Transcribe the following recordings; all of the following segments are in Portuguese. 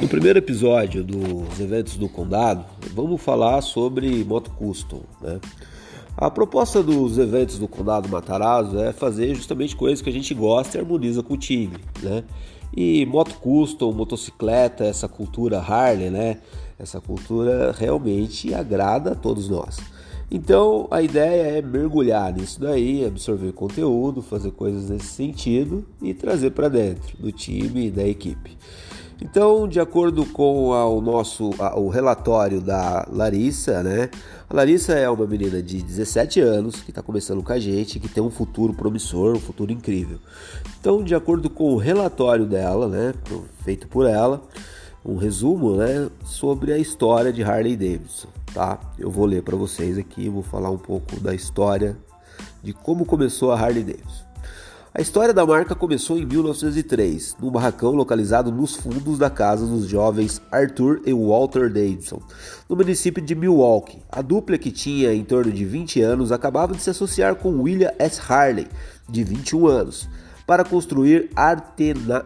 No primeiro episódio dos eventos do condado, vamos falar sobre moto custom. Né? A proposta dos eventos do condado Matarazzo é fazer justamente coisas que a gente gosta e harmoniza com o time. Né? E moto custom, motocicleta, essa cultura Harley, né? essa cultura realmente agrada a todos nós. Então a ideia é mergulhar nisso daí, absorver conteúdo, fazer coisas nesse sentido e trazer para dentro do time e da equipe. Então, de acordo com o nosso a, o relatório da Larissa, né? A Larissa é uma menina de 17 anos que está começando com a gente, que tem um futuro promissor, um futuro incrível. Então, de acordo com o relatório dela, né, feito por ela, um resumo, né, sobre a história de Harley Davidson, tá? Eu vou ler para vocês aqui, vou falar um pouco da história de como começou a Harley Davidson. A história da marca começou em 1903, num barracão localizado nos fundos da casa dos jovens Arthur e Walter Davidson, no município de Milwaukee. A dupla, que tinha em torno de 20 anos, acabava de se associar com William S. Harley, de 21 anos, para construir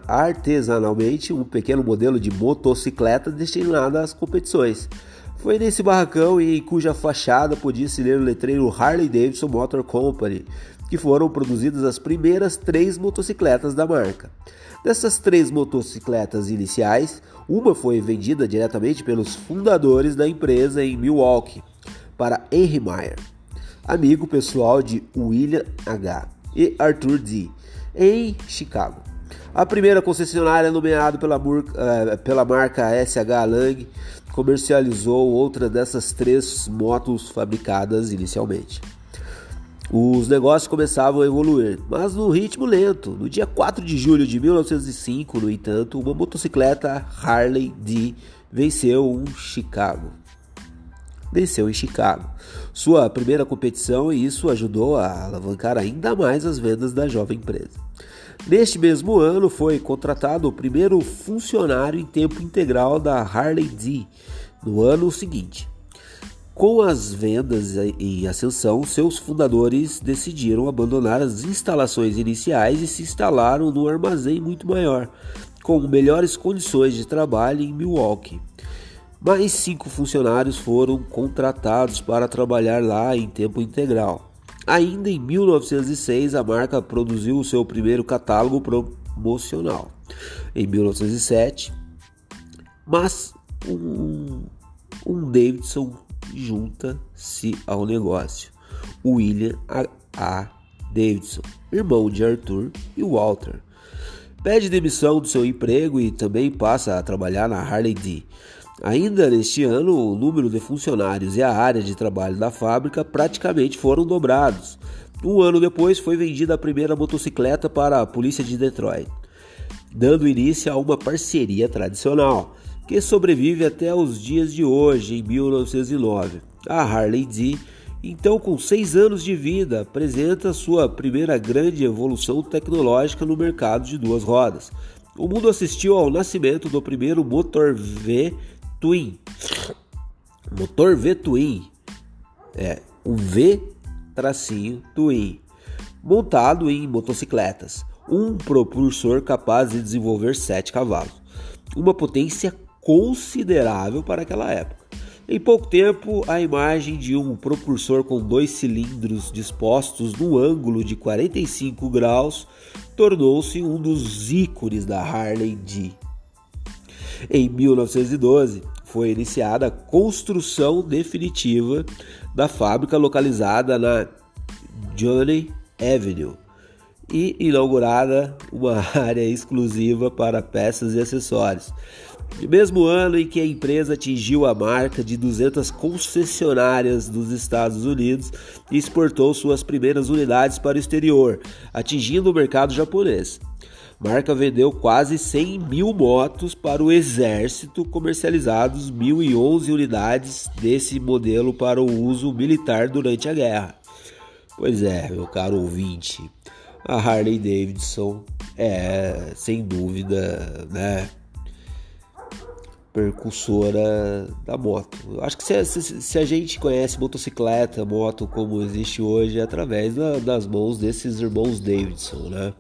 artesanalmente um pequeno modelo de motocicleta destinado às competições. Foi nesse barracão em cuja fachada podia-se ler o letreiro Harley Davidson Motor Company, que foram produzidas as primeiras três motocicletas da marca. Dessas três motocicletas iniciais, uma foi vendida diretamente pelos fundadores da empresa em Milwaukee para Henry Meyer, amigo pessoal de William H. e Arthur D. em Chicago. A primeira concessionária nomeada pela, uh, pela marca SH Lang comercializou outra dessas três motos fabricadas inicialmente. Os negócios começavam a evoluir, mas no ritmo lento. No dia 4 de julho de 1905, no entanto, uma motocicleta Harley D venceu um Chicago. Venceu em Chicago. Sua primeira competição e isso ajudou a alavancar ainda mais as vendas da jovem empresa. Neste mesmo ano foi contratado o primeiro funcionário em tempo integral da Harley D. No ano seguinte, com as vendas em ascensão, seus fundadores decidiram abandonar as instalações iniciais e se instalaram num armazém muito maior, com melhores condições de trabalho em Milwaukee. Mais cinco funcionários foram contratados para trabalhar lá em tempo integral. Ainda em 1906, a marca produziu o seu primeiro catálogo promocional. Em 1907, mas um, um Davidson junta-se ao negócio. William A. Davidson, irmão de Arthur e Walter, pede demissão do seu emprego e também passa a trabalhar na Harley D. Ainda neste ano, o número de funcionários e a área de trabalho da fábrica praticamente foram dobrados. Um ano depois, foi vendida a primeira motocicleta para a polícia de Detroit, dando início a uma parceria tradicional que sobrevive até os dias de hoje, em 1909. A Harley D, então com seis anos de vida, apresenta sua primeira grande evolução tecnológica no mercado de duas rodas. O mundo assistiu ao nascimento do primeiro motor V Twin. Motor V Twin. É, um V tracinho Twin, montado em motocicletas. Um propulsor capaz de desenvolver 7 cavalos. Uma potência considerável para aquela época. Em pouco tempo, a imagem de um propulsor com dois cilindros dispostos no ângulo de 45 graus tornou-se um dos ícones da Harley D. Em 1912, foi iniciada a construção definitiva da fábrica localizada na Johnny Avenue e inaugurada uma área exclusiva para peças e acessórios. No mesmo ano em que a empresa atingiu a marca de 200 concessionárias dos Estados Unidos e exportou suas primeiras unidades para o exterior, atingindo o mercado japonês. Marca vendeu quase 100 mil motos para o exército, comercializados 1.011 unidades desse modelo para o uso militar durante a guerra. Pois é, meu caro ouvinte, a Harley Davidson é, sem dúvida, né, percussora da moto. Eu acho que se, se, se, a gente conhece motocicleta, moto como existe hoje, é através da, das mãos desses irmãos Davidson, né?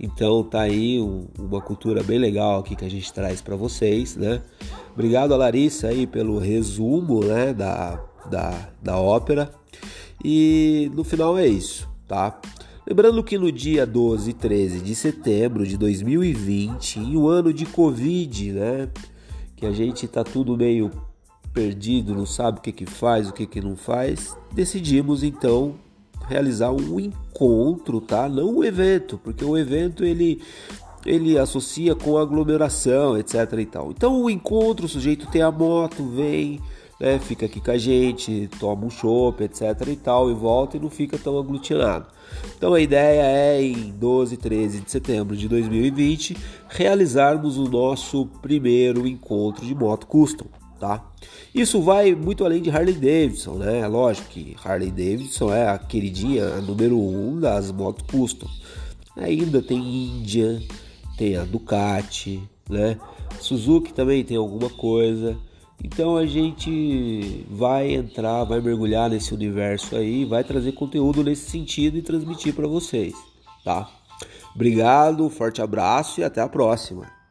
Então tá aí um, uma cultura bem legal aqui que a gente traz para vocês, né? Obrigado a Larissa aí pelo resumo, né, da, da, da ópera. E no final é isso, tá? Lembrando que no dia 12 e 13 de setembro de 2020, em um ano de Covid, né? Que a gente tá tudo meio perdido, não sabe o que que faz, o que que não faz, decidimos então realizar um encontro, tá? Não um evento, porque o evento ele ele associa com aglomeração, etc e tal. Então o encontro, o sujeito tem a moto, vem, né, fica aqui com a gente, toma um chopp, etc e tal, e volta e não fica tão aglutinado. Então a ideia é em 12 e 13 de setembro de 2020 realizarmos o nosso primeiro encontro de moto custom tá? Isso vai muito além de Harley Davidson, né? Lógico que Harley Davidson é a queridinha a número um das motos custom. Ainda tem Indian, tem a Ducati, né? Suzuki também tem alguma coisa. Então a gente vai entrar, vai mergulhar nesse universo aí, vai trazer conteúdo nesse sentido e transmitir para vocês, tá? Obrigado, forte abraço e até a próxima.